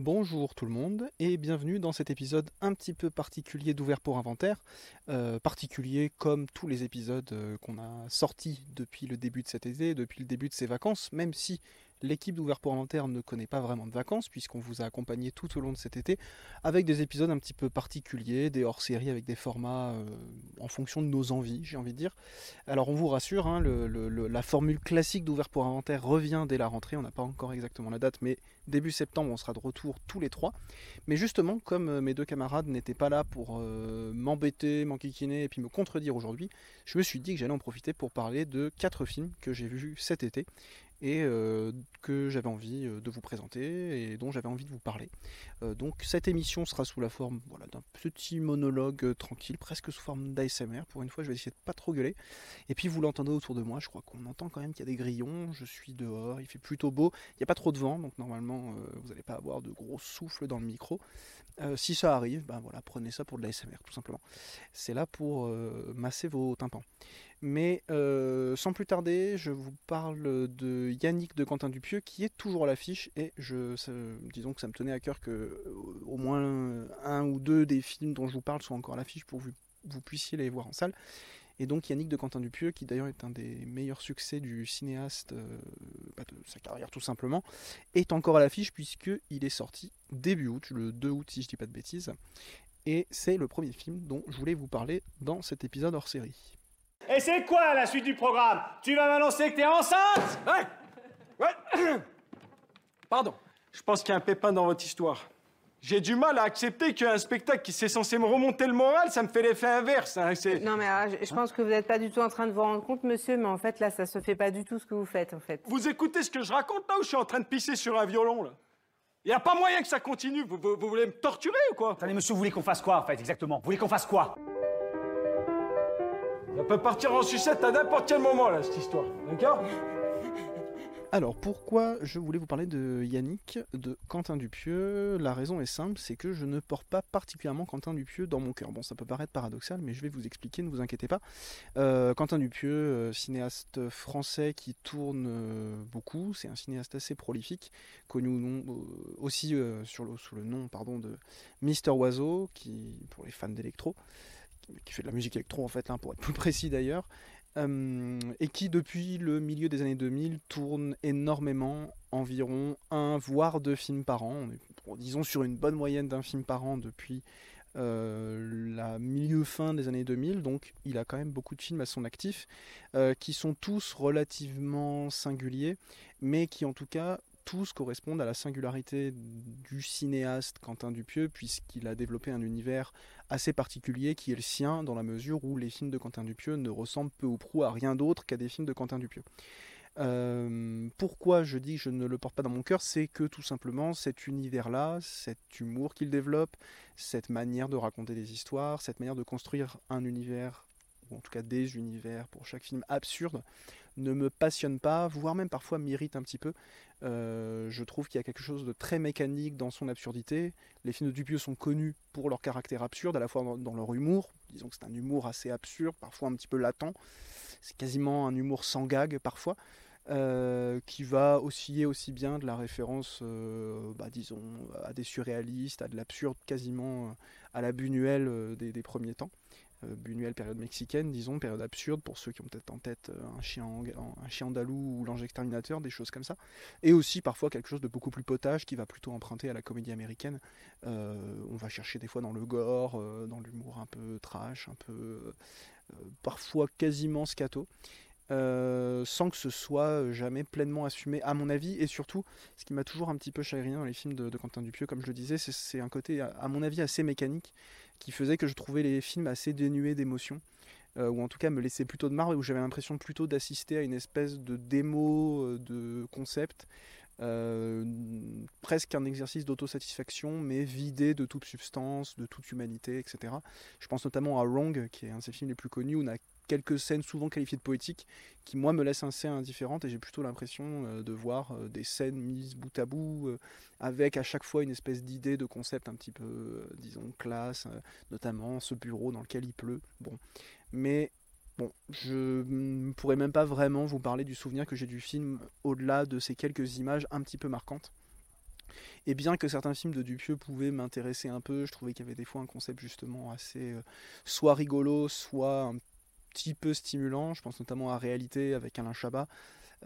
Bonjour tout le monde et bienvenue dans cet épisode un petit peu particulier d'ouvert pour inventaire. Euh, particulier comme tous les épisodes euh, qu'on a sortis depuis le début de cet été, depuis le début de ces vacances, même si L'équipe d'Ouvert pour Inventaire ne connaît pas vraiment de vacances, puisqu'on vous a accompagné tout au long de cet été, avec des épisodes un petit peu particuliers, des hors-séries avec des formats euh, en fonction de nos envies, j'ai envie de dire. Alors on vous rassure, hein, la formule classique d'Ouvert pour Inventaire revient dès la rentrée, on n'a pas encore exactement la date, mais début septembre on sera de retour tous les trois. Mais justement, comme euh, mes deux camarades n'étaient pas là pour euh, m'embêter, m'enquiquiner et puis me contredire aujourd'hui, je me suis dit que j'allais en profiter pour parler de quatre films que j'ai vus cet été et euh, que j'avais envie euh, de vous présenter et dont j'avais envie de vous parler. Euh, donc cette émission sera sous la forme voilà, d'un petit monologue tranquille, presque sous forme d'ASMR. Pour une fois, je vais essayer de pas trop gueuler. Et puis vous l'entendez autour de moi, je crois qu'on entend quand même qu'il y a des grillons. Je suis dehors, il fait plutôt beau. Il n'y a pas trop de vent, donc normalement vous n'allez pas avoir de gros souffles dans le micro. si ça arrive, ben voilà, prenez ça pour de l'ASMR tout simplement. C'est là pour masser vos tympans. Mais euh, sans plus tarder, je vous parle de Yannick de Quentin Dupieux qui est toujours à l'affiche et je, disons que ça me tenait à cœur que euh, au moins un ou deux des films dont je vous parle soient encore à l'affiche pour que vous, puissiez les voir en salle. Et donc Yannick de Quentin Dupieux, qui d'ailleurs est un des meilleurs succès du cinéaste euh, bah, de sa carrière tout simplement, est encore à l'affiche puisqu'il est sorti début août, le 2 août si je dis pas de bêtises. Et c'est le premier film dont je voulais vous parler dans cet épisode hors série. Et c'est quoi la suite du programme? Tu vas m'annoncer que t'es enceinte? Ouais. Ouais. Pardon, je pense qu'il y a un pépin dans votre histoire. J'ai du mal à accepter qu'un spectacle qui s'est censé me remonter le moral, ça me fait l'effet inverse. Hein, non mais ah, je, pense que vous n'êtes pas du tout en train de vous rendre compte, monsieur, mais en fait là, ça se fait pas du tout ce que vous faites, en fait. Vous écoutez ce que je raconte là ou je suis en train de pisser sur un violon là? Il y a pas moyen que ça continue. Vous, vous voulez me torturer ou quoi? Attendez, monsieur, vous voulez qu'on fasse quoi en fait exactement? Vous voulez qu'on fasse quoi? Ça peut partir en sucette à n'importe quel moment, là, cette histoire. D'accord? Alors pourquoi je voulais vous parler de Yannick, de Quentin Dupieux? La raison est simple, c'est que je ne porte pas particulièrement Quentin Dupieux dans mon cœur. Bon, ça peut paraître paradoxal, mais je vais vous expliquer, ne vous inquiétez pas. Euh, Quentin Dupieux, euh, cinéaste français qui tourne euh, beaucoup, c'est un cinéaste assez prolifique, connu aussi sous le nom pardon, de Mister Oiseau, qui pour les fans d'électro qui fait de la musique électro en fait, hein, pour être plus précis d'ailleurs, euh, et qui depuis le milieu des années 2000 tourne énormément, environ un voire deux films par an. On est, disons sur une bonne moyenne d'un film par an depuis euh, la milieu-fin des années 2000, donc il a quand même beaucoup de films à son actif, euh, qui sont tous relativement singuliers, mais qui en tout cas tous correspondent à la singularité du cinéaste Quentin Dupieux, puisqu'il a développé un univers assez particulier qui est le sien, dans la mesure où les films de Quentin Dupieux ne ressemblent peu ou prou à rien d'autre qu'à des films de Quentin Dupieux. Euh, pourquoi je dis que je ne le porte pas dans mon cœur, c'est que tout simplement cet univers-là, cet humour qu'il développe, cette manière de raconter des histoires, cette manière de construire un univers ou en tout cas des univers pour chaque film absurde, ne me passionne pas, voire même parfois m'irrite un petit peu. Euh, je trouve qu'il y a quelque chose de très mécanique dans son absurdité. Les films de Dupieux sont connus pour leur caractère absurde, à la fois dans, leur humour. Disons que c'est un humour assez absurde, parfois un petit peu latent. C'est quasiment un humour sans gag parfois. Euh, qui va osciller aussi bien de la référence, euh, bah, disons, à des surréalistes, à de l'absurde quasiment à la Buñuel des, premiers temps. Euh, Buñuel, période mexicaine, disons, période absurde pour ceux qui ont peut-être en tête euh, un chien, un chien andalou ou l'ange exterminateur, des choses comme ça. Et aussi parfois quelque chose de beaucoup plus potage qui va plutôt emprunter à la comédie américaine. Euh, on va chercher des fois dans le gore, dans l'humour un peu trash, un peu parfois quasiment scato. sans que ce soit jamais pleinement assumé, à mon avis, et surtout, ce qui m'a toujours un petit peu chagriné dans les films de, Quentin Dupieux, comme je le disais, c'est un côté, à, mon avis, assez mécanique, qui faisait que je trouvais les films assez dénués d'émotion. Euh, ou en tout cas me laissait plutôt de marre, où j'avais l'impression plutôt d'assister à une espèce de démo euh, de concept, euh, presque un exercice d'autosatisfaction, mais vidé de toute substance, de toute humanité, etc. Je pense notamment à Wrong, qui est un de ses films les plus connus, où on a quelques scènes souvent qualifiées de poétiques qui moi me laissent assez indifférente et j'ai plutôt l'impression euh, de voir euh, des scènes mises bout à bout avec à chaque fois une espèce d'idée de concept un petit peu disons classe notamment ce bureau dans lequel il pleut bon mais Bon, je ne pourrais même pas vraiment vous parler du souvenir que j'ai du film au-delà de ces quelques images un petit peu marquantes. Et bien que certains films de Dupieux pouvaient m'intéresser un peu, je trouvais qu'il y avait des fois un concept justement assez soit rigolo, soit un petit peu stimulant. Je pense notamment à Réalité avec Alain Chabat.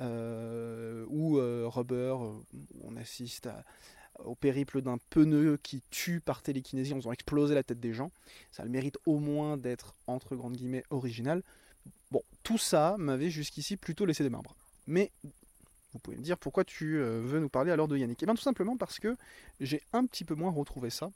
ou Rubber, où on assiste au périple d'un pneu qui tue par télékinésie en faisant exploser la tête des gens. Ça le mérite au moins d'être, entre grandes guillemets, original. Bon, tout ça m'avait jusqu'ici plutôt laissé des marbres. Mais vous pouvez me dire pourquoi tu euh, veux nous parler alors de Yannick Eh bien tout simplement parce que j'ai un petit peu moins retrouvé ça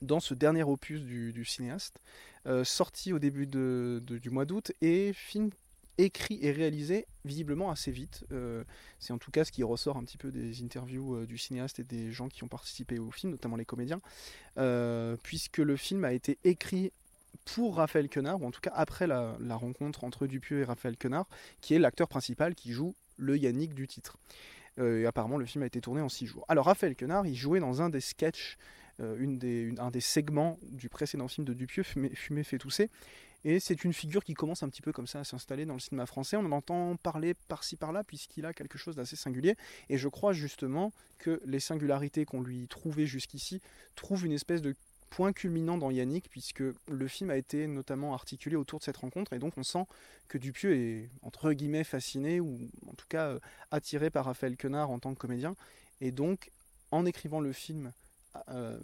dans ce dernier opus du, cinéaste, euh, sorti au début du mois d'août, et film écrit et réalisé visiblement assez vite. Euh, c'est en tout cas ce qui ressort un petit peu des interviews du cinéaste et des gens qui ont participé au film, notamment les comédiens, puisque le film a été écrit pour Raphaël Quenard, ou en tout cas après la, rencontre entre Dupieux et Raphaël Quenard, qui est l'acteur principal qui joue le Yannick du titre. Euh, apparemment, le film a été tourné en six jours. Alors, Raphaël Quenard, il jouait dans un des sketchs, euh, un des segments du précédent film de Dupieux, Fumer, fait tousser. Et c'est une figure qui commence un petit peu comme ça à s'installer dans le cinéma français. On en entend parler par-ci par-là, puisqu'il a quelque chose d'assez singulier. Et je crois justement que les singularités qu'on lui trouvait jusqu'ici trouvent une espèce de point culminant dans Yannick, puisque le film a été notamment articulé autour de cette rencontre, et donc on sent que Dupieux est, entre guillemets, fasciné, ou en tout cas euh, attiré par Raphaël Quenard en tant que comédien, et donc en écrivant le film euh,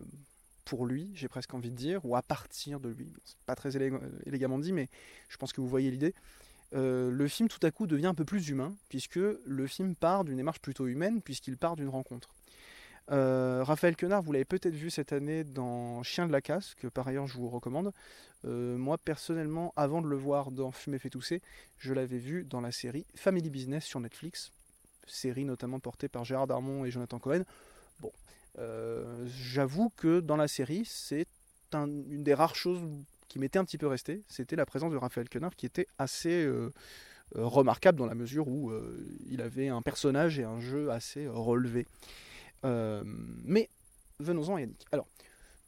pour lui, j'ai presque envie de dire, ou à partir de lui, c'est pas très élégamment dit, mais je pense que vous voyez l'idée, euh, le film tout à coup devient un peu plus humain, puisque le film part d'une démarche plutôt humaine, puisqu'il part d'une rencontre. Euh, Raphaël Quenard, vous l'avez peut-être vu cette année dans Chien de la casse, que par ailleurs je vous recommande. Euh, moi personnellement, avant de le voir dans Fumer fait tousser, je l'avais vu dans la série Family Business sur Netflix, série notamment portée par Gérard Darmon et Jonathan Cohen. Bon, euh, j'avoue que dans la série, c'est une des rares choses qui m'était un petit peu restée, c'était la présence de Raphaël Quenard qui était assez remarquable dans la mesure où il avait un personnage et un jeu assez relevé. Euh, mais venons-en à Yannick. Alors,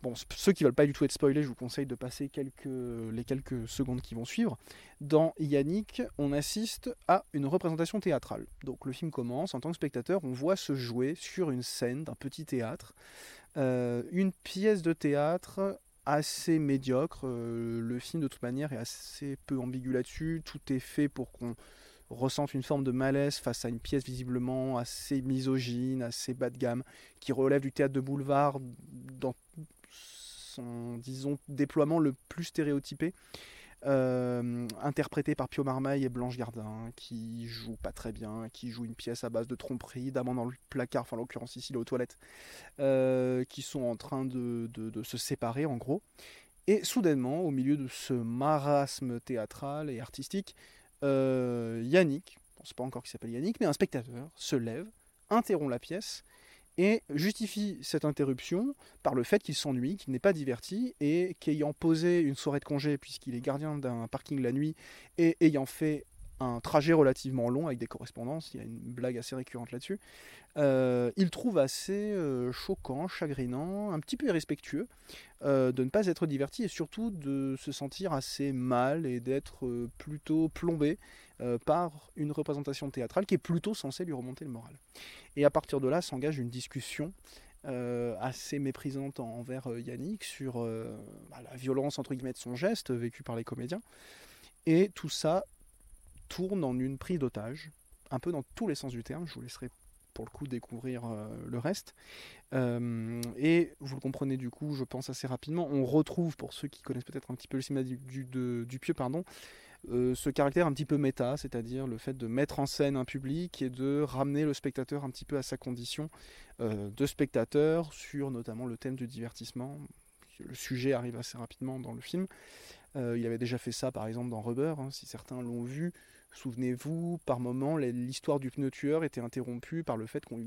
bon, ceux qui veulent pas du tout être spoilés, je vous conseille de passer les quelques secondes qui vont suivre. Dans Yannick, on assiste à une représentation théâtrale. Donc le film commence, en tant que spectateur, on voit se jouer sur une scène d'un petit théâtre euh, une pièce de théâtre assez médiocre. Euh, le film, de toute manière, est assez peu ambigu là-dessus. Tout est fait pour qu'on ressentent une forme de malaise face à une pièce visiblement assez misogyne, assez bas de gamme, qui relève du théâtre de boulevard dans son, disons, déploiement le plus stéréotypé. Euh, interprété par Pio Marmaille et Blanche Gardin, qui joue pas très bien, qui joue une pièce à base de tromperie, d'amant dans le placard, enfin en l'occurrence ici, il est aux toilettes, euh, qui sont en train de, de, se séparer en gros. Et soudainement, au milieu de ce marasme théâtral et artistique, euh, Yannick, on ne sait pas encore qui s'appelle Yannick, mais un spectateur se lève, interrompt la pièce et justifie cette interruption par le fait qu'il s'ennuie, qu'il n'est pas diverti et qu'ayant posé une soirée de congé puisqu'il est gardien d'un parking la nuit et ayant fait un trajet relativement long avec des correspondances, il y a une blague assez récurrente là-dessus, euh, il trouve assez euh, choquant, chagrinant, un petit peu irrespectueux euh, de ne pas être diverti et surtout de se sentir assez mal et d'être plutôt plombé par une représentation théâtrale qui est plutôt censée lui remonter le moral. Et à partir de là s'engage une discussion assez méprisante envers Yannick sur bah, la violence entre guillemets de son geste vécu par les comédiens. Et tout ça tourne en une prise d'otage, un peu dans tous les sens du terme. Je vous laisserai pour le coup découvrir euh, le reste. Euh, et vous le comprenez du coup, je pense assez rapidement, on retrouve, pour ceux qui connaissent peut-être un petit peu le cinéma du, du, pardon, euh, ce caractère un petit peu méta, c'est-à-dire le fait de mettre en scène un public et de ramener le spectateur un petit peu à sa condition de spectateur sur notamment le thème du divertissement. Le sujet arrive assez rapidement dans le film. il avait déjà fait ça par exemple dans Rubber, hein, si certains l'ont vu. Souvenez-vous, par moment, l'histoire du pneu tueur était interrompue par le fait qu'on,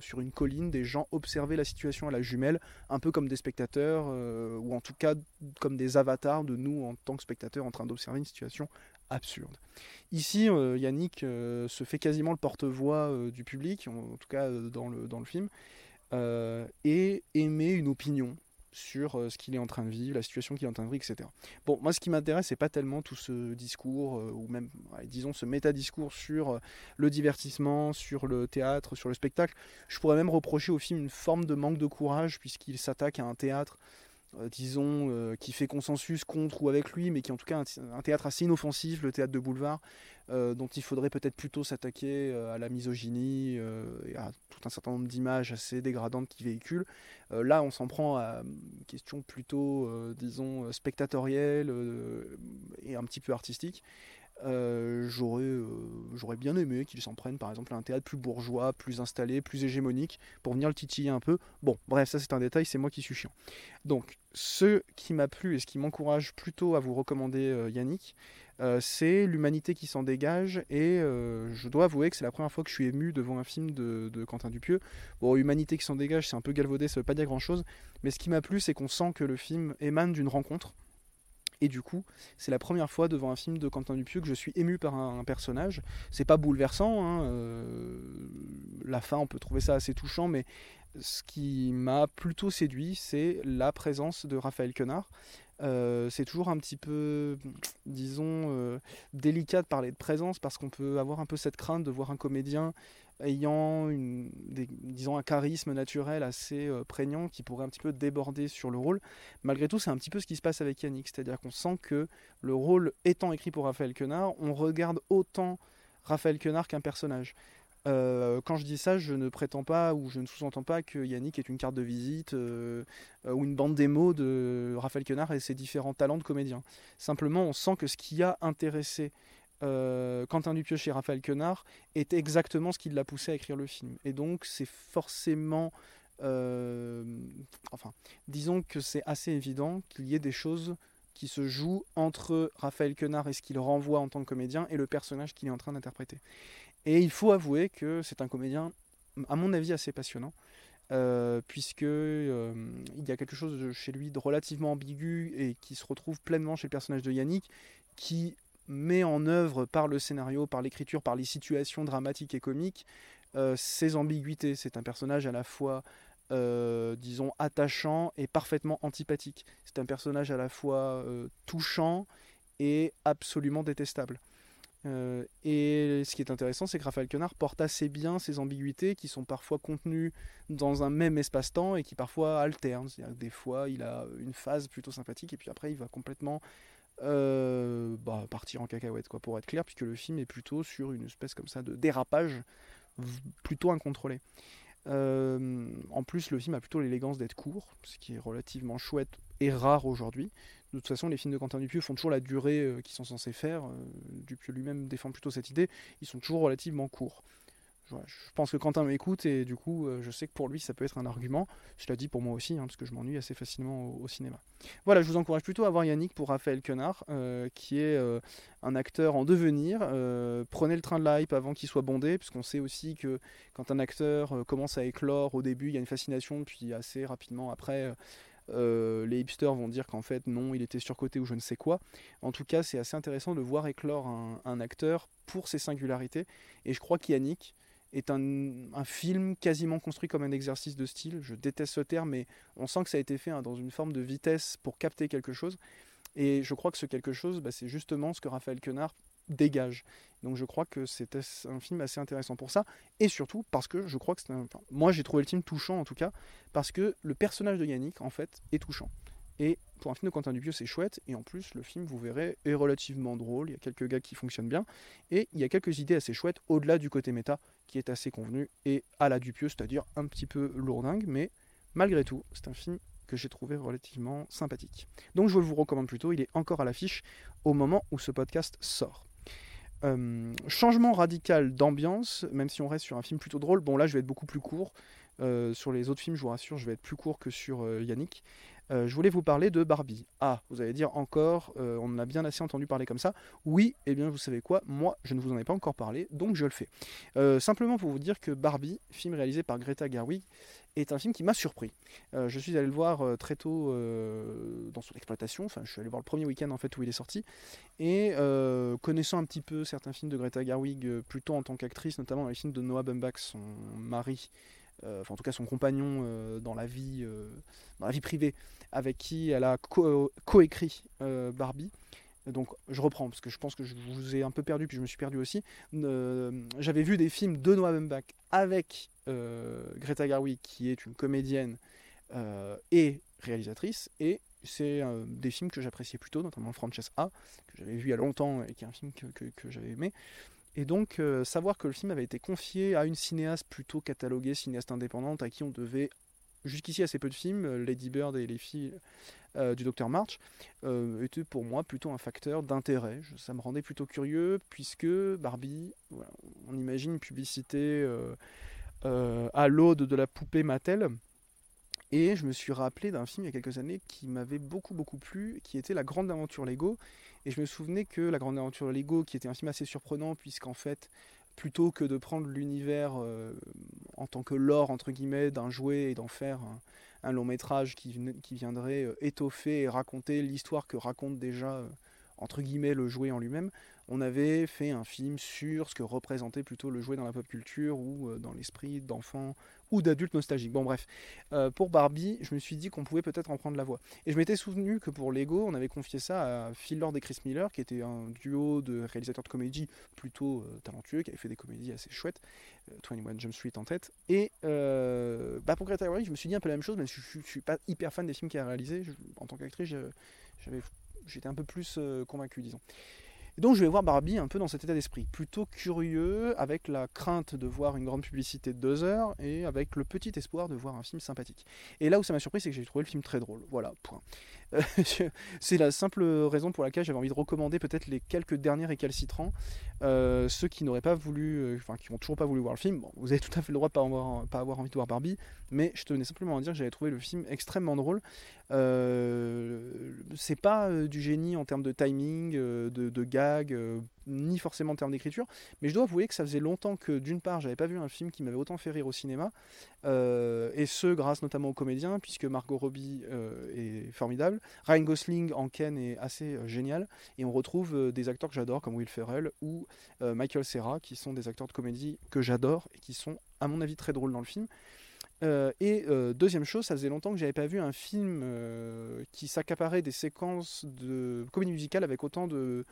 sur une colline, des gens observaient la situation à la jumelle, un peu comme des spectateurs, euh, ou en tout cas comme des avatars de nous en tant que spectateurs en train d'observer une situation absurde. Ici, euh, Yannick euh, se fait quasiment le porte-voix du public, en, tout cas dans le film, et émet une opinion sur ce qu'il est en train de vivre, la situation qu'il est en train de vivre, etc. Bon, moi, ce qui m'intéresse, c'est pas tellement tout ce discours, ou même, disons, ce métadiscours sur le divertissement, sur le théâtre, sur le spectacle. Je pourrais même reprocher au film une forme de manque de courage, puisqu'il s'attaque à un théâtre euh, disons, euh, qui fait consensus contre ou avec lui, mais qui en tout cas un, théâtre assez inoffensif, le théâtre de boulevard, euh, dont il faudrait peut-être plutôt s'attaquer à la misogynie et à tout un certain nombre d'images assez dégradantes qu'il véhicule. là, on s'en prend à une question plutôt, disons, spectatorielle et un petit peu artistique. Euh, j'aurais, euh, j'aurais bien aimé qu'ils s'en prennent par exemple à un théâtre plus bourgeois, plus installé, plus hégémonique, pour venir le titiller un peu. Bon, bref, ça c'est un détail, c'est moi qui suis chiant. Donc, ce qui m'a plu et ce qui m'encourage plutôt à vous recommander euh, Yannick, c'est l'humanité qui s'en dégage, et je dois avouer que c'est la première fois que je suis ému devant un film de, Quentin Dupieux. Bon, humanité qui s'en dégage, c'est un peu galvaudé, ça veut pas dire grand chose, mais ce qui m'a plu, c'est qu'on sent que le film émane d'une rencontre et du coup, c'est la première fois devant un film de Quentin Dupieux que je suis ému par un, personnage. C'est pas bouleversant, hein, euh, la fin, on peut trouver ça assez touchant, mais ce qui m'a plutôt séduit, c'est la présence de Raphaël Quenard. Euh, c'est toujours un petit peu, disons, euh, délicat de parler de présence parce qu'on peut avoir un peu cette crainte de voir un comédien ayant disons un charisme naturel assez euh, prégnant qui pourrait un petit peu déborder sur le rôle. Malgré tout, c'est un petit peu ce qui se passe avec Yannick, c'est-à-dire qu'on sent que le rôle étant écrit pour Raphaël Quenard, on regarde autant Raphaël Quenard qu'un personnage. Euh, quand je dis ça, je ne prétends pas ou je ne sous-entends pas que Yannick est une carte de visite euh, ou une bande démo de Raphaël Quenard et ses différents talents de comédien. Simplement, on sent que ce qui a intéressé euh, Quentin Dupieux chez Raphaël Quenard est exactement ce qui l'a poussé à écrire le film. Et donc c'est forcément... Euh, enfin, disons que c'est assez évident qu'il y ait des choses qui se jouent entre Raphaël Quenard et ce qu'il renvoie en tant que comédien et le personnage qu'il est en train d'interpréter. Et il faut avouer que c'est un comédien, à mon avis, assez passionnant. Euh, puisque il y a quelque chose chez lui de relativement ambigu et qui se retrouve pleinement chez le personnage de Yannick, qui met en œuvre par le scénario, par l'écriture, par les situations dramatiques et comiques, euh, ambiguïtés. C'est un personnage à la fois, euh, disons, attachant et parfaitement antipathique. C'est un personnage à la fois euh, touchant et absolument détestable. et ce qui est intéressant, c'est que Raphaël Quenard porte assez bien ces ambiguïtés qui sont parfois contenues dans un même espace-temps et qui parfois alternent. C'est-à-dire que des fois, il a une phase plutôt sympathique et puis après, il va complètement euh, bah, partir en cacahuète, quoi, pour être clair, puisque le film est plutôt sur une espèce comme ça de dérapage plutôt incontrôlé. Euh, en plus, le film a plutôt l'élégance d'être court, ce qui est relativement chouette et rare aujourd'hui. De toute façon, les films de Quentin Dupieux font toujours la durée euh, qu'ils sont censés faire. Dupieux lui-même défend plutôt cette idée. Ils sont toujours relativement courts je pense que Quentin m'écoute et du coup, euh, je sais que pour lui, ça peut être un argument. Je l'ai dit pour moi aussi, hein, parce que je m'ennuie assez facilement au, cinéma. Voilà, je vous encourage plutôt à voir Yannick pour Raphaël Quenard, euh, qui est euh, un acteur en devenir. prenez le train de la hype avant qu'il soit bondé, puisqu'on sait aussi que quand un acteur commence à éclore au début, il y a une fascination, puis assez rapidement après. les hipsters vont dire qu'en fait non, il était surcoté ou je ne sais quoi. En tout cas, c'est assez intéressant de voir éclore un, un, acteur pour ses singularités. Et je crois qu'Yannick, est un, film quasiment construit comme un exercice de style. Je déteste ce terme, mais on sent que ça a été fait hein, dans une forme de vitesse pour capter quelque chose. Et je crois que ce quelque chose, bah, c'est justement ce que Raphaël Quenard dégage. Donc je crois que c'est un film assez intéressant pour ça, et surtout parce que je crois que c'est un... moi j'ai trouvé le film touchant en tout cas, parce que le personnage de Yannick en fait est touchant. Et pour un film de Quentin Dupieux, c'est chouette. Et en plus, le film, vous verrez, est relativement drôle. Il y a quelques gars qui fonctionnent bien. Et il y a quelques idées assez chouettes, au-delà du côté méta, qui est assez convenu. Et à la Dupieux, c'est-à-dire un petit peu lourdingue. Mais malgré tout, c'est un film que j'ai trouvé relativement sympathique. Donc je vous recommande plutôt. Il est encore à l'affiche au moment où ce podcast sort. Euh, changement radical d'ambiance, même si on reste sur un film plutôt drôle. Bon, là, je vais être beaucoup plus court. Euh, sur les autres films, je vous rassure, je vais être plus court que sur euh, Yannick. Euh, je voulais vous parler de Barbie. Ah, vous allez dire encore, euh, on en a bien assez entendu parler comme ça. Oui, et eh bien vous savez quoi, moi je ne vous en ai pas encore parlé, donc je le fais. Euh, simplement pour vous dire que Barbie, film réalisé par Greta Gerwig, est un film qui m'a surpris. je suis allé le voir très tôt dans son exploitation, enfin je suis allé voir le premier week-end en fait où il est sorti, et connaissant un petit peu certains films de Greta Gerwig, plutôt en tant qu'actrice, notamment les films de Noah Baumbach, son mari, enfin en tout cas son compagnon dans la vie, dans la vie privée, avec qui elle a co- coécrit Barbie. Donc je reprends parce que je pense que je vous ai un peu perdu puis je me suis perdu aussi. J'avais vu des films de Noah Baumbach avec Greta Garwick qui est une comédienne et réalisatrice et c'est des films que j'appréciais plutôt, notamment Frances A, que j'avais vu il y a longtemps et qui est un film que, j'avais aimé. Et donc, euh, savoir que le film avait été confié à une cinéaste plutôt cataloguée, cinéaste indépendante, à qui on devait jusqu'ici assez peu de films, euh, Lady Bird et les filles euh, du Docteur March, était pour moi plutôt un facteur d'intérêt. Ça me rendait plutôt curieux, puisque Barbie, on imagine une publicité à l'aude de la poupée Mattel. Et je me suis rappelé d'un film il y a quelques années qui m'avait beaucoup beaucoup plu, qui était La Grande Aventure Lego, et je me souvenais que La Grande Aventure Lego, qui était un film assez surprenant, puisqu'en fait, plutôt que de prendre l'univers euh, en tant que lore, entre d'un jouet et d'en faire un, long métrage qui, viendrait euh, étoffer et raconter l'histoire que raconte déjà, euh, entre le jouet en lui-même, on avait fait un film sur ce que représentait plutôt le jouet dans la pop culture ou dans l'esprit d'enfants ou d'adultes nostalgiques. Bon bref, euh, pour Barbie, je me suis dit qu'on pouvait peut-être en prendre la voix. Et je m'étais souvenu que pour Lego, on avait confié ça à Phil Lord et Chris Miller, qui était un duo de réalisateurs de comédie plutôt euh, talentueux, qui avait fait des comédies assez chouettes, 21 euh, Jump Street en tête. Et bah pour Greta Gerwig, je me suis dit un peu la même chose, mais je, suis pas hyper fan des films qu'elle a réalisés. en tant qu'actrice, j'étais un peu plus convaincu, disons donc je vais voir Barbie un peu dans cet état d'esprit, plutôt curieux, avec la crainte de voir une grande publicité de deux heures et avec le petit espoir de voir un film sympathique. Et là où ça m'a surpris, c'est que j'ai trouvé le film très drôle. Voilà, point. Euh, c'est la simple raison pour laquelle j'avais envie de recommander peut-être les quelques derniers récalcitrants, euh, ceux qui n'auraient pas voulu, euh, enfin qui n'ont toujours pas voulu voir le film. Bon, vous avez tout à fait le droit de pas avoir, pas avoir envie de voir Barbie, mais je tenais simplement à dire que j'avais trouvé le film extrêmement drôle. c'est pas du génie en termes de timing, de, de gag, ni forcément en termes d'écriture, mais je dois avouer que ça faisait longtemps que d'une part j'avais pas vu un film qui m'avait autant fait rire au cinéma, euh, et ce grâce notamment aux comédiens, puisque Margot Robbie euh, est formidable, Ryan Gosling en Ken est assez euh, génial, et on retrouve des acteurs que j'adore comme Will Ferrell ou Michael Cera, qui sont des acteurs de comédie que j'adore et qui sont à mon avis très drôles dans le film. et deuxième chose, ça faisait longtemps que j'avais pas vu un film qui s'accaparait des séquences de comédie musicale avec autant de,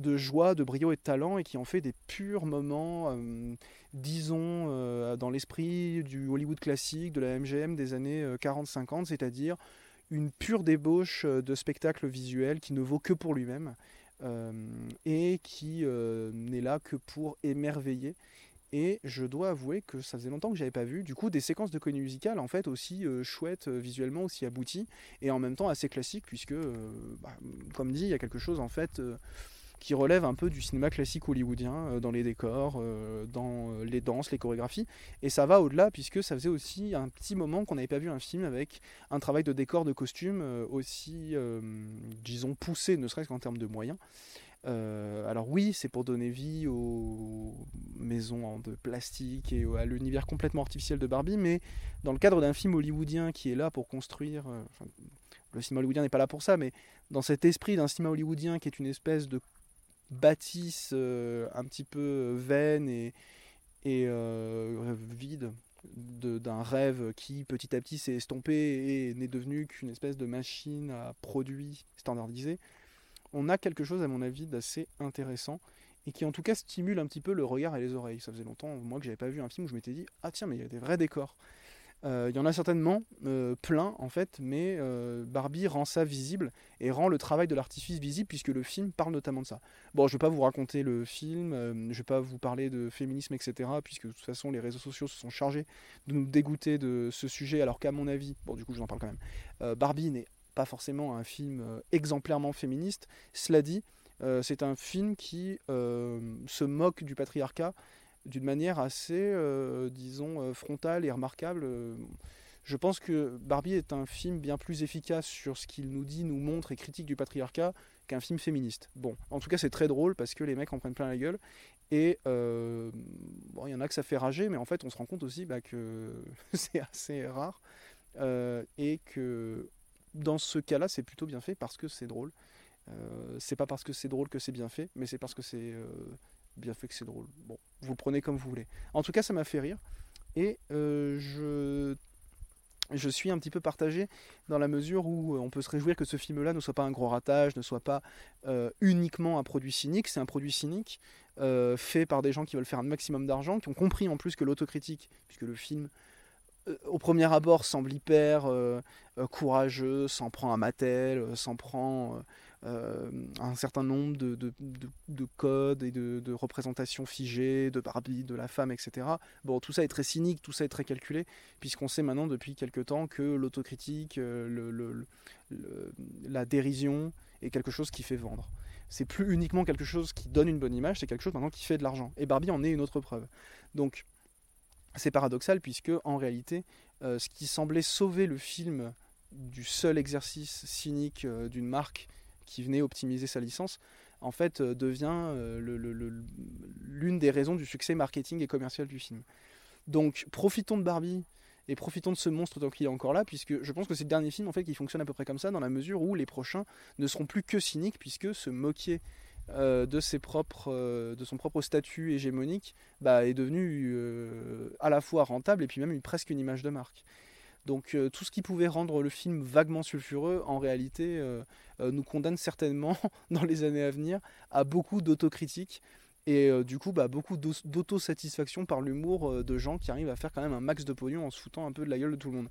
de joie, de brio et de talent et qui en fait des purs moments, euh, disons, euh, dans l'esprit du Hollywood classique, de la MGM des années 40-50, euh, c'est-à-dire une pure débauche de spectacle visuel qui ne vaut que pour lui-même et qui n'est là que pour émerveiller. Et je dois avouer que ça faisait longtemps que j'avais pas vu, du coup, des séquences de comédie musicale en fait aussi chouettes visuellement, aussi abouties et en même temps assez classiques, puisque, bah, comme dit, il y a quelque chose en fait qui relève un peu du cinéma classique hollywoodien euh, dans les décors, euh, dans euh, les danses, les chorégraphies. Et ça va au-delà puisque ça faisait aussi un petit moment qu'on n'avait pas vu un film avec un travail de décor, de costume aussi, disons, poussé, ne serait-ce qu'en termes de moyens. alors oui, c'est pour donner vie aux maisons de plastique et à l'univers complètement artificiel de Barbie, mais dans le cadre d'un film hollywoodien qui est là pour construire, le cinéma hollywoodien n'est pas là pour ça, mais dans cet esprit d'un cinéma hollywoodien qui est une espèce de bâtisse euh, un petit peu vaine et, et euh, vide d'un rêve qui petit à petit s'est estompé et n'est devenu qu'une espèce de machine à produits standardisés, on a quelque chose à mon avis d'assez intéressant et qui en tout cas stimule un petit peu le regard et les oreilles. Ça faisait longtemps, moi, que j'avais pas vu un film où je m'étais dit ah tiens mais il y a des vrais décors. Euh, il y en a certainement euh, plein en fait, mais euh, Barbie rend ça visible et rend le travail de l'artifice visible puisque le film parle notamment de ça. Bon, je ne vais pas vous raconter le film, je ne vais pas vous parler de féminisme, etc. puisque de toute façon les réseaux sociaux se sont chargés de nous dégoûter de ce sujet, alors qu'à mon avis, bon du coup je en parle quand même, Barbie n'est pas forcément un film exemplairement féministe. Cela dit, c'est un film qui se moque du patriarcat d'une manière assez, euh, disons, euh, frontale et remarquable. Je pense que Barbie est un film bien plus efficace sur ce qu'il nous dit, nous montre et critique du patriarcat qu'un film féministe. Bon, en tout cas, c'est très drôle parce que les mecs en prennent plein la gueule. Et euh, bon, il y en a que ça fait rager, mais en fait, on se rend compte aussi bah, que c'est assez rare. et que dans ce cas-là, c'est plutôt bien fait parce que c'est drôle. c'est pas parce que c'est drôle que c'est bien fait, mais c'est parce que c'est bien fait que c'est drôle. Bon, vous prenez comme vous voulez. En tout cas, ça m'a fait rire. Et je je suis un petit peu partagé dans la mesure où on peut se réjouir que ce film-là ne soit pas un gros ratage, ne soit pas uniquement un produit cynique. C'est un produit cynique fait par des gens qui veulent faire un maximum d'argent, qui ont compris en plus que l'autocritique, puisque le film au premier abord semble hyper courageux, s'en prend à Mattel, s'en prend euh, un certain nombre de, de, codes et de, représentations figées, de Barbie, de la femme, etc. Bon, tout ça est très cynique, tout ça est très calculé, puisqu'on sait maintenant depuis quelque temps que l'autocritique, euh, la dérision est quelque chose qui fait vendre. C'est plus uniquement quelque chose qui donne une bonne image, c'est quelque chose maintenant qui fait de l'argent. Et Barbie en est une autre preuve. Donc, c'est paradoxal puisque en réalité, euh, ce qui semblait sauver le film du seul exercice cynique d'une marque qui venait optimiser sa licence, en fait, euh, devient euh, l'une des raisons du succès marketing et commercial du film. Donc, profitons de Barbie et profitons de ce monstre tant qu'il est encore là, puisque je pense que c'est le dernier film en fait qui fonctionne à peu près comme ça, dans la mesure où les prochains ne seront plus que cyniques, puisque se moquer euh, de, ses propres, de son propre statut hégémonique bah, est devenu à la fois rentable et puis même presque une image de marque. Donc euh, tout ce qui pouvait rendre le film vaguement sulfureux, en réalité, euh, euh, nous condamne certainement dans les années à venir à beaucoup d'autocritique et du coup bah, beaucoup d'autosatisfaction par l'humour de gens qui arrivent à faire quand même un max de pognon en se foutant un peu de la gueule de tout le monde.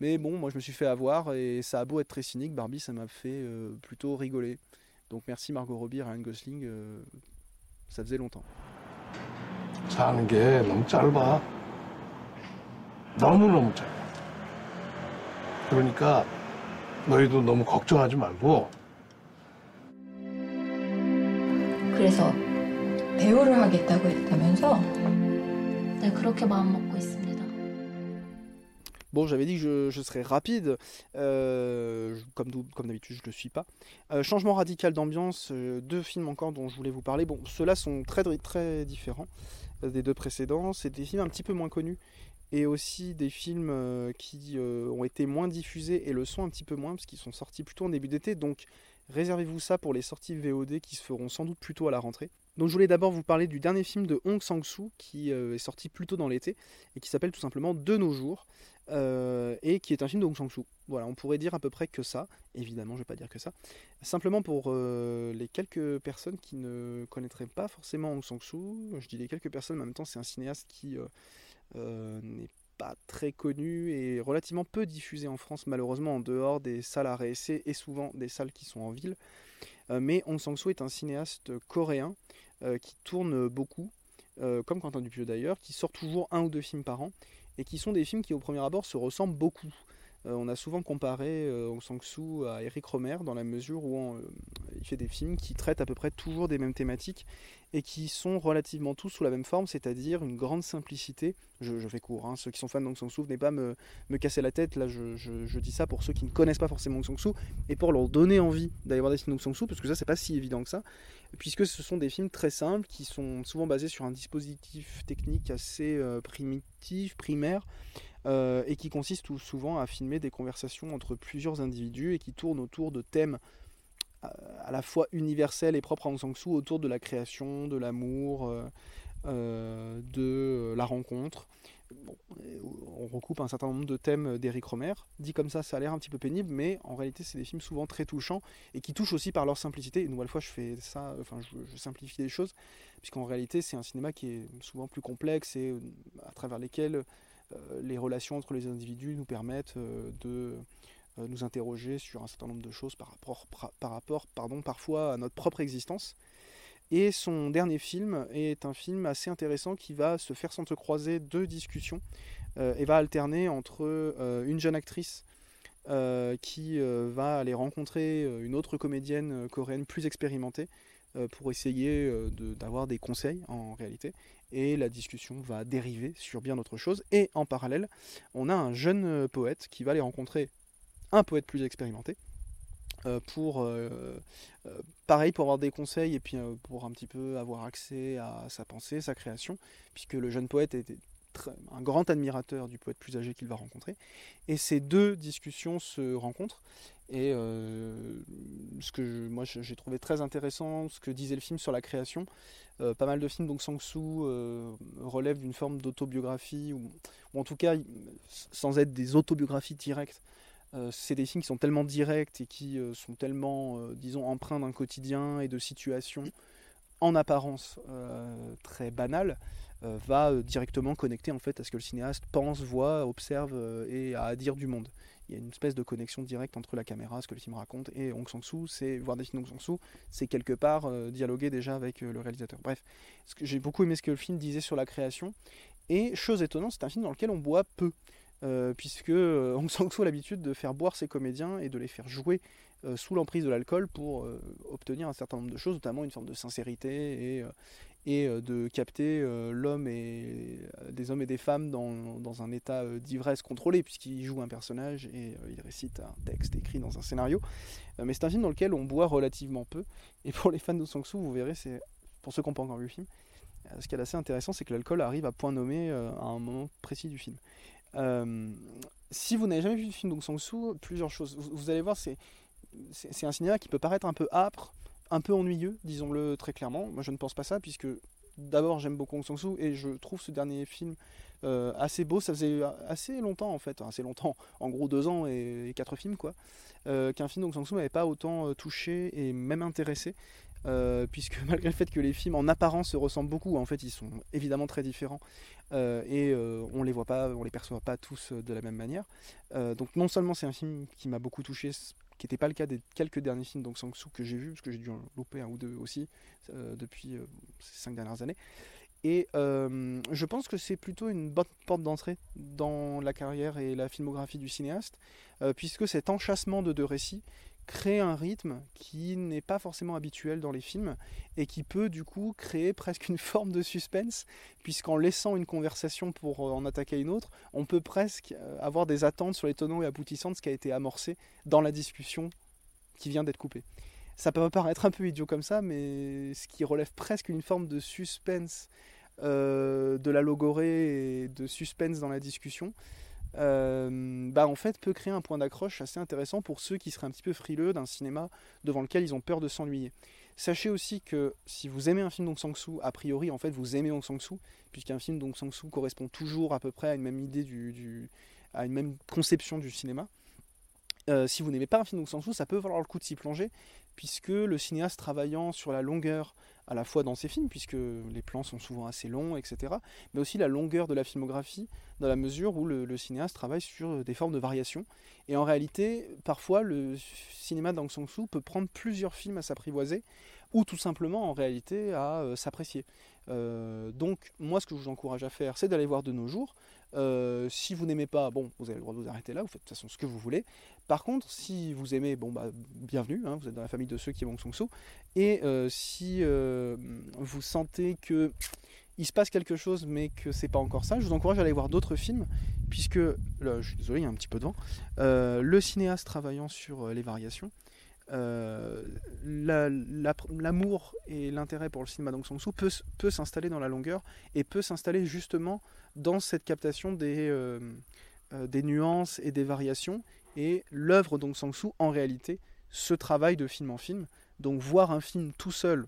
Mais bon, moi je me suis fait avoir et ça a beau être très cynique, Barbie ça m'a fait plutôt rigoler. Donc merci Margot Robbie et Ryan Gosling, ça faisait longtemps. 그러니까 너희도 너무 걱정하지 말고 그래서 배우를 하겠다고 했다면서? 네, 그렇게 마음 먹고 있습니다. Bon, j'avais dit que je, je serais rapide, euh, comme, comme d'habitude je ne le suis pas. Euh, changement radical d'ambiance, euh, deux films encore dont je voulais vous parler. Bon, ceux-là sont très très différents euh, des deux précédents. C'est des films un petit peu moins connus et aussi des films euh, qui euh, ont été moins diffusés et le sont un petit peu moins parce qu'ils sont sortis plutôt en début d'été. Donc réservez-vous ça pour les sorties VOD qui se feront sans doute plutôt à la rentrée. Donc je voulais d'abord vous parler du dernier film de Hong Sang-soo qui euh, est sorti plus tôt dans l'été et qui s'appelle tout simplement De nos jours et qui est un film de Hong Sang-soo. Voilà, on pourrait dire à peu près que ça. Évidemment, je ne vais pas dire que ça. Simplement pour les quelques personnes qui ne connaîtraient pas forcément Hong Sang-soo, je dis les quelques personnes, mais en même temps c'est un cinéaste qui n'est pas très connu et relativement peu diffusé en France, malheureusement en dehors des salles à réessai et souvent des salles qui sont en ville. Euh, mais Hong Sang-soo est un cinéaste coréen euh, qui tourne beaucoup, comme Quentin Dupieux d'ailleurs, qui sort toujours un ou deux films par an et qui sont des films qui au premier abord se ressemblent beaucoup. on a souvent comparé Hong Sang-soo à Eric Romer dans la mesure où il fait des films qui traitent à peu près toujours des mêmes thématiques et qui sont relativement tous sous la même forme, c'est-à-dire une grande simplicité. Je, fais court, hein. ceux qui sont fans d'Aung San Suu, venez pas me, me, casser la tête, là je, dis ça pour ceux qui ne connaissent pas forcément Aung San Suu, et pour leur donner envie d'aller voir des films d'Aung San Suu, parce que ça c'est pas si évident que ça, puisque ce sont des films très simples, qui sont souvent basés sur un dispositif technique assez euh, primitif, primaire, euh, et qui consiste souvent à filmer des conversations entre plusieurs individus et qui tournent autour de thèmes à la fois universel et propre à Aung San Suu autour de la création, de l'amour, euh, euh, de la rencontre. on recoupe un certain nombre de thèmes d'Eric Romer. Dit comme ça, ça a l'air un petit peu pénible, mais en réalité, c'est des films souvent très touchants et qui touchent aussi par leur simplicité. Une nouvelle fois, je fais ça, enfin, je, simplifie les choses, puisqu'en réalité, c'est un cinéma qui est souvent plus complexe et euh, à travers lesquels les relations entre les individus nous permettent de euh, nous interroger sur un certain nombre de choses par rapport, par rapport pardon, parfois à notre propre existence. Et son dernier film est un film assez intéressant qui va se faire s'entrecroiser deux discussions euh, et va alterner entre euh, une jeune actrice qui va aller rencontrer une autre comédienne coréenne plus expérimentée pour essayer d'avoir des conseils en réalité. Et la discussion va dériver sur bien d'autres choses. Et en parallèle, on a un jeune poète qui va aller rencontrer un poète plus expérimenté. Euh, pour euh, euh, pareil pour avoir des conseils et puis pour un petit peu avoir accès à sa pensée, sa création, puisque le jeune poète était un grand admirateur du poète plus âgé qu'il va rencontrer. Et ces deux discussions se rencontrent Et ce que moi j'ai trouvé très intéressant, ce que disait le film sur la création. Pas mal de films, donc Sang-Soo relèvent d'une forme d'autobiographie, ou, en tout cas, sans être des autobiographies directes, euh, c'est des films qui sont tellement directs et qui euh, sont tellement, euh, disons, empreints d'un quotidien et de situations en apparence très banales, va directement connecter en fait à ce que le cinéaste pense, voit, observe et a à dire du monde. Il y a une espèce de connexion directe entre la caméra, ce que le film raconte, et Hong Sang-soo, c'est voir des films d'Hong Sang-soo, c'est quelque part dialoguer déjà avec le réalisateur. Bref, j'ai beaucoup aimé ce que le film disait sur la création. Et chose étonnante, c'est un film dans lequel on boit peu. Euh, puisque euh, Hong Sang-soo a l'habitude de faire boire ses comédiens et de les faire jouer euh, sous l'emprise de l'alcool pour obtenir un certain nombre de choses, notamment une forme de sincérité et, de capter l'homme et des hommes et des femmes dans, un état d'ivresse contrôlé, puisqu'il joue un personnage et il récite un texte écrit dans un scénario. Mais c'est un film dans lequel on boit relativement peu. Et pour les fans de Sang-soo, vous verrez, pour ceux qui n'ont pas encore vu le film, ce qui est assez intéressant, c'est que l'alcool arrive à point nommé à un moment précis du film. Euh, si vous n'avez jamais vu le film Dong Sang-soo, plusieurs choses. Vous, allez voir, c'est un cinéma qui peut paraître un peu âpre, un peu ennuyeux, disons-le très clairement. Moi, je ne pense pas ça, puisque d'abord, j'aime beaucoup Hong Sang-soo et je trouve ce dernier film euh, assez beau. Ça faisait assez longtemps, en fait, assez longtemps, en gros deux ans et, quatre films, quoi, euh, qu'un film d'Hong Sang-soo m'avait pas autant euh, touché et même intéressé. Euh, puisque malgré le fait que les films en apparence se ressemblent beaucoup, en fait ils sont évidemment très différents euh, et euh, on les voit pas, on les perçoit pas tous euh, de la même manière. Donc non seulement c'est un film qui m'a beaucoup touché, qui n'était pas le cas des quelques derniers films d'Hong Sang-soo que j'ai vus, parce que j'ai dû en louper un ou deux aussi depuis ces cinq dernières années. Et je pense que c'est plutôt une bonne porte d'entrée dans la carrière et la filmographie du cinéaste, puisque cet enchâssement de deux récits crée un rythme qui n'est pas forcément habituel dans les films et qui peut du coup créer presque une forme de suspense puisqu'en laissant une conversation pour euh, en attaquer une autre, on peut presque euh, avoir des attentes sur les tenants et aboutissants de ce qui a été amorcé dans la discussion qui vient d'être coupée. Ça peut paraître un peu idiot comme ça, mais ce qui relève presque une forme de suspense, euh, de la logorée et de suspense dans la discussion, euh, bah en fait peut créer un point d'accroche assez intéressant pour ceux qui seraient un petit peu frileux d'un cinéma devant lequel ils ont peur de s'ennuyer. Sachez aussi que si vous aimez un film d'Hong Sang-soo, a priori en fait vous aimez Hong Sang-soo, puisqu'un film d'Hong Sang-soo correspond toujours à peu près à une même idée du, à une même conception du cinéma. Euh, si vous n'aimez pas un film d'Hong Sang-soo, ça peut valoir le coup de s'y plonger, puisque le cinéaste travaillant sur la longueur à la fois dans ses films, puisque les plans sont souvent assez longs, etc., mais aussi la longueur de la filmographie, dans la mesure où le, cinéaste travaille sur des formes de variation. Et en réalité, parfois, le cinéma d'Aung San Suu peut prendre plusieurs films à s'apprivoiser, ou tout simplement, en réalité, à euh, s'apprécier. Euh, donc, moi, ce que je vous encourage à faire, c'est d'aller voir de nos jours. Euh, si vous n'aimez pas, bon, vous avez le droit de vous arrêter là, vous faites de toute façon ce que vous voulez. Par contre, si vous aimez, bon, bah, bienvenue, hein, vous êtes dans la famille de ceux qui aiment Aung San Suu. Et euh, si euh, vous sentez que il se passe quelque chose, mais que c'est pas encore ça, je vous encourage à aller voir d'autres films, puisque, là, je suis désolé, il y a un petit peu de vent, Euh, le cinéaste travaillant sur les variations, la- la- l'amour et l'intérêt pour le cinéma d'Aung San Suu peut, s'installer dans la longueur et peut s'installer justement dans cette captation des nuances et des variations. Et l'œuvre d'Aung San Suu, en réalité, ce travail de film en film. Donc voir un film tout seul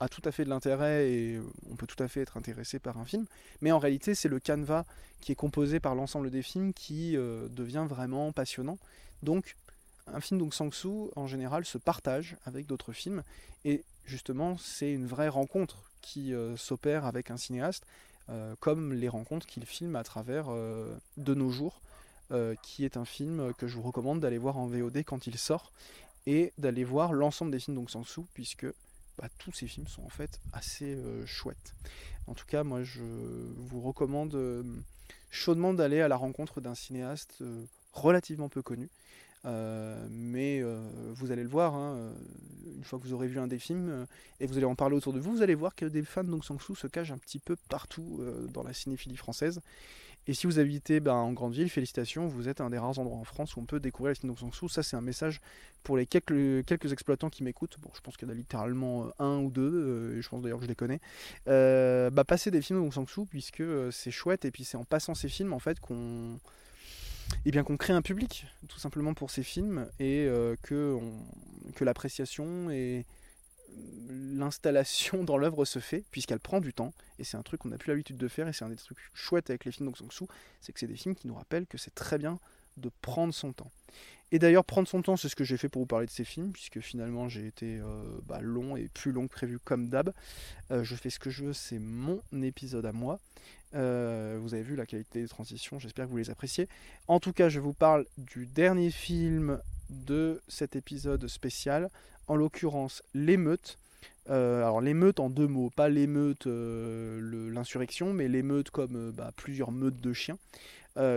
a tout à fait de l'intérêt et on peut tout à fait être intéressé par un film. Mais en réalité, c'est le canevas qui est composé par l'ensemble des films qui euh, devient vraiment passionnant. Donc un film d'Aung San Suu, en général, se partage avec d'autres films. Et justement, c'est une vraie rencontre qui euh, s'opère avec un cinéaste, euh, comme les rencontres qu'il filme à travers De nos jours, euh, qui est un film que je vous recommande d'aller voir en VOD quand il sort, et d'aller voir l'ensemble des films d'Aung San Suu, puisque bah, tous ces films sont en fait assez euh, chouettes. En tout cas, moi, je vous recommande euh, chaudement d'aller à la rencontre d'un cinéaste relativement peu connu. Mais vous allez le voir, hein, une fois que vous aurez vu un des films et vous allez en parler autour de vous, vous allez voir que des fans d'Aung San Suu se cachent un petit peu partout dans la cinéphilie française. Et si vous habitez ben, en grande ville, félicitations, vous êtes un des rares endroits en France où on peut découvrir les films d'Aung San Suu. Ça, c'est un message pour les quelques, exploitants qui m'écoutent. Bon, je pense qu'il y en a littéralement euh, un ou deux, euh, je pense d'ailleurs que je les connais. Euh, bah, passer des films d'Aung San Suu, puisque euh, c'est chouette, et puis c'est en passant ces films en fait qu'on eh bien qu'on crée un public tout simplement pour ces films et que, que l'appréciation et l'installation dans l'œuvre se fait puisqu'elle prend du temps et c'est un truc qu'on n'a plus l'habitude de faire et c'est un des trucs chouettes avec les films d'Ong c'est que c'est des films qui nous rappellent que c'est très bien de prendre son temps. Et d'ailleurs prendre son temps c'est ce que j'ai fait pour vous parler de ces films puisque finalement j'ai été euh, bah, long et plus long que prévu comme d'hab. Euh, je fais ce que je veux c'est mon épisode à moi. Euh, vous avez vu la qualité des transitions j'espère que vous les appréciez. En tout cas je vous parle du dernier film de cet épisode spécial en l'occurrence l'émeute euh, alors l'émeute en deux mots, pas l'émeute, euh, l'insurrection, mais l'émeute comme euh, bah, plusieurs meutes de chiens,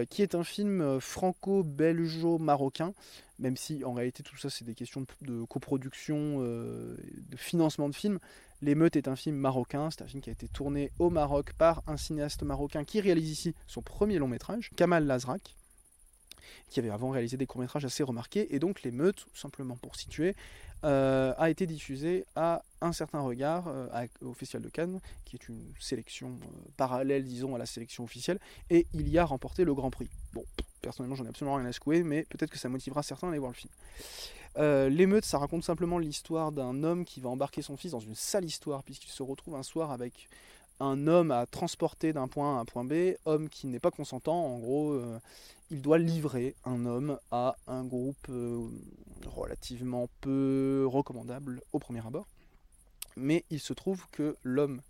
qui est un film franco-belgeo-marocain, même si en réalité tout ça c'est des questions de, coproduction, de financement de film. L'émeute est un film marocain, c'est un film qui a été tourné au Maroc par un cinéaste marocain qui réalise ici son premier long métrage, Kamal Lazrak qui avait avant réalisé des courts-métrages assez remarqués, et donc l'émeute, simplement pour situer, euh, a été diffusé à un certain regard euh, au Festival de Cannes, qui est une sélection euh, parallèle, disons, à la sélection officielle, et il y a remporté le Grand Prix. Bon, personnellement, j'en ai absolument rien à secouer, mais peut-être que ça motivera certains à aller voir le film. L'émeute, ça raconte simplement l'histoire d'un homme qui va embarquer son fils dans une sale histoire, puisqu'il se retrouve un soir avec un homme à transporter d'un point A à un point B, homme qui n'est pas consentant, en gros, euh, il doit livrer un homme à un groupe euh, relativement peu recommandable au premier abord. Mais il se trouve que l'homme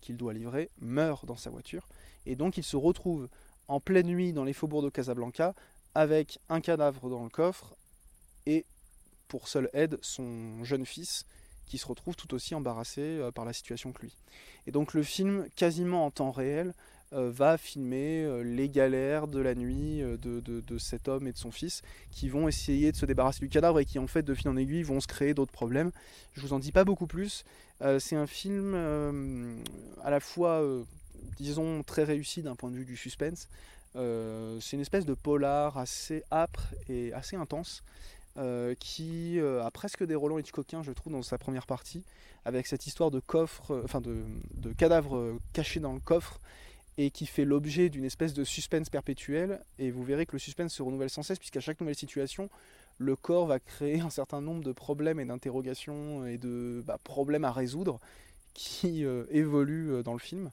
qu'il doit livrer meurt dans sa voiture, et donc il se retrouve en pleine nuit dans les faubourgs de Casablanca avec un cadavre dans le coffre et pour seule aide son jeune fils qui se retrouve tout aussi embarrassé euh, par la situation que lui. Et donc le film, quasiment en temps réel, euh, va filmer euh, les galères de la nuit de, cet homme et de son fils qui vont essayer de se débarrasser du cadavre et qui en fait de fil en aiguille vont se créer d'autres problèmes. Je vous en dis pas beaucoup plus. C'est un film à la fois, disons, très réussi d'un point de vue du suspense. C'est une espèce de polar assez âpre et assez intense euh, qui euh, a presque des relents Hitchcockiens, je trouve, dans sa première partie, avec cette histoire de coffre, euh, enfin de, cadavre caché dans le coffre et qui fait l'objet d'une espèce de suspense perpétuel. Et vous verrez que le suspense se renouvelle sans cesse, puisqu'à chaque nouvelle situation, le corps va créer un certain nombre de problèmes et d'interrogations et de bah, problèmes à résoudre qui évoluent dans le film.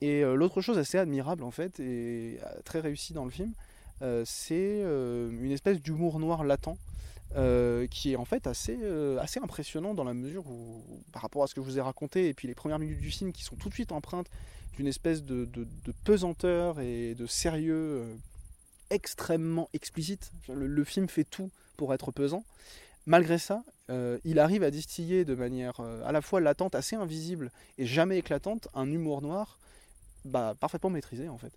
Et l'autre chose assez admirable en fait et très réussie dans le film, c'est euh, une espèce d'humour noir latent euh, qui est en fait assez, euh, assez impressionnant dans la mesure où, par rapport à ce que je vous ai raconté, et puis les premières minutes du film qui sont tout de suite empreintes d'une espèce de, pesanteur et de sérieux euh, extrêmement explicite. Le, film fait tout pour être pesant. Malgré ça, euh, il arrive à distiller de manière euh, à la fois latente, assez invisible et jamais éclatante, un humour noir bah, parfaitement maîtrisé en fait.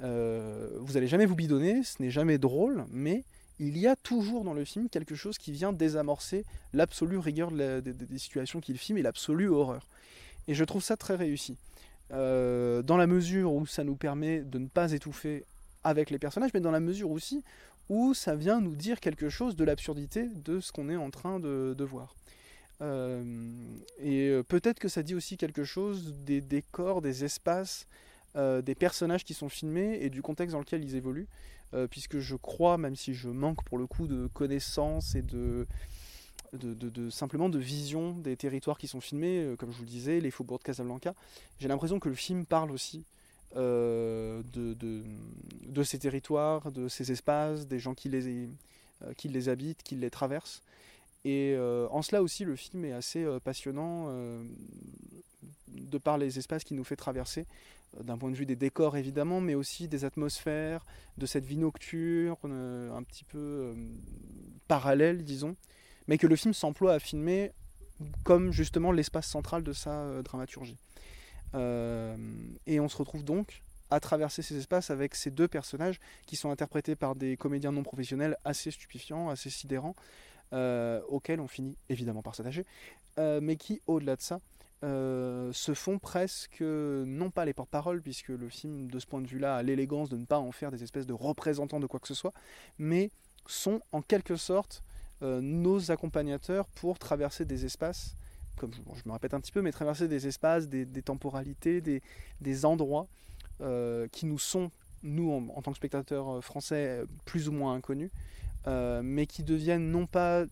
Euh, vous allez jamais vous bidonner, ce n'est jamais drôle, mais il y a toujours dans le film quelque chose qui vient désamorcer l'absolue rigueur des, situations qu'il filme et l'absolue horreur. Et je trouve ça très réussi. Euh, dans la mesure où ça nous permet de ne pas étouffer avec les personnages, mais dans la mesure aussi où ça vient nous dire quelque chose de l'absurdité de ce qu'on est en train de, voir. Euh, et peut-être que ça dit aussi quelque chose des décors, des espaces, euh, des personnages qui sont filmés et du contexte dans lequel ils évoluent, euh, puisque je crois, même si je manque pour le coup de connaissances et de, simplement de vision des territoires qui sont filmés, euh, comme je vous le disais, les faubourgs de Casablanca, j'ai l'impression que le film parle aussi de, ces territoires, de ces espaces, des gens qui les, habitent, qui les traversent. Et en cela aussi, le film est assez passionnant de par les espaces qu'il nous fait traverser, d'un point de vue des décors évidemment, mais aussi des atmosphères, de cette vie nocturne, euh, un petit peu euh, parallèle, disons, mais que le film s'emploie à filmer comme justement l'espace central de sa euh, dramaturgie. Et on se retrouve donc à traverser ces espaces avec ces deux personnages qui sont interprétés par des comédiens non professionnels assez stupéfiants, assez sidérants, auxquels on finit évidemment par s'attacher, mais qui, au-delà de ça, euh, se font presque, non pas les porte-paroles, puisque le film, de ce point de vue-là, a l'élégance de ne pas en faire des espèces de représentants de quoi que ce soit, mais sont en quelque sorte euh, nos accompagnateurs pour traverser des espaces, comme je, me répète un petit peu, mais traverser des espaces, des, temporalités, des, endroits euh, qui nous sont nous, en, tant que spectateurs français, plus ou moins inconnus, euh, mais qui deviennent non pas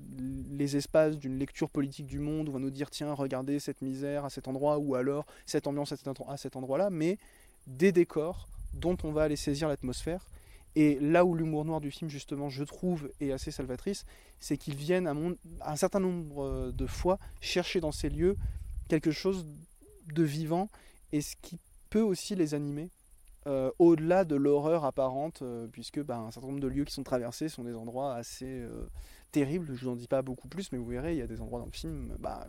les espaces d'une lecture politique du monde où on va nous dire tiens regardez cette misère à cet endroit ou alors cette ambiance à cet, endroit-là, mais des décors dont on va aller saisir l'atmosphère. Et là où l'humour noir du film justement je trouve est assez salvatrice, c'est qu'ils viennent à, un certain nombre de fois chercher dans ces lieux quelque chose de vivant et ce qui peut aussi les animer euh, au-delà de l'horreur apparente, euh, puisque bah, un certain nombre de lieux qui sont traversés sont des endroits assez euh, terribles. Je vous en dis pas beaucoup plus, mais vous verrez, il y a des endroits dans le film bah,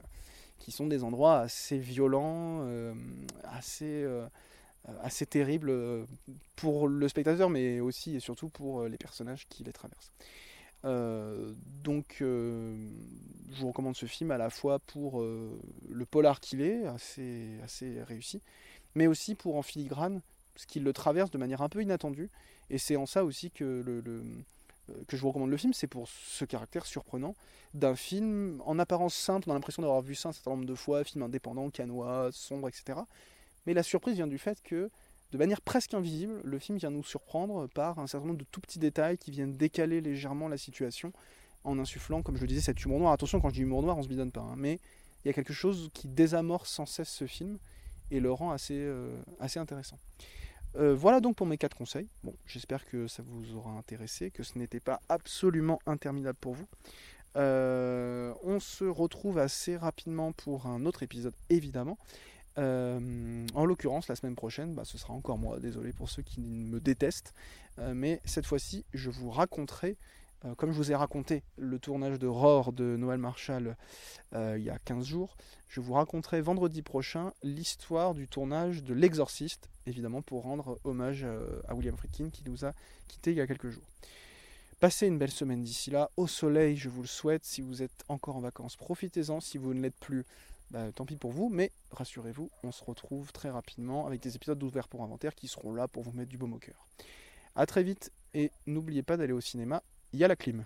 qui sont des endroits assez violents, assez, assez terribles pour le spectateur, mais aussi et surtout pour les personnages qui les traversent. Donc, je vous recommande ce film à la fois pour le polar qu'il est, assez, assez réussi, mais aussi pour en filigrane ce qu'il le traverse de manière un peu inattendue. Et c'est en ça aussi euh, que je vous recommande le film, c'est pour ce caractère surprenant d'un film en apparence simple, on a l'impression d'avoir vu ça un certain nombre de fois, film indépendant, canois, sombre, etc. Mais la surprise vient du fait que, de manière presque invisible, le film vient nous surprendre par un certain nombre de tout petits détails qui viennent décaler légèrement la situation en insufflant, comme je le disais, cet humour noir. Attention, quand je dis humour noir, on se bidonne pas, hein, mais il y a quelque chose qui désamorce sans cesse ce film et le rend assez, euh, assez intéressant. Euh, voilà donc pour mes quatre conseils. Bon, j'espère que ça vous aura intéressé, que ce n'était pas absolument interminable pour vous. Euh, on se retrouve assez rapidement pour un autre épisode, évidemment. En l'occurrence, la semaine prochaine, bah, ce sera encore moi, désolé pour ceux qui me détestent, mais cette fois-ci, je vous raconterai, euh, comme je vous ai raconté le tournage de Roar de Noël Marshall euh, il y a 15 jours, je vous raconterai vendredi prochain l'histoire du tournage de L'Exorciste, évidemment pour rendre hommage euh, à William Friedkin qui nous a quittés il y a quelques jours. Passez une belle semaine d'ici là, au soleil, je vous le souhaite. Si vous êtes encore en vacances, profitez-en. Si vous ne l'êtes plus, bah, tant pis pour vous. Mais rassurez-vous, on se retrouve très rapidement avec des épisodes d'ouvert pour inventaire qui seront là pour vous mettre du baume au cœur. A très vite et n'oubliez pas d'aller au cinéma, il y a la clim.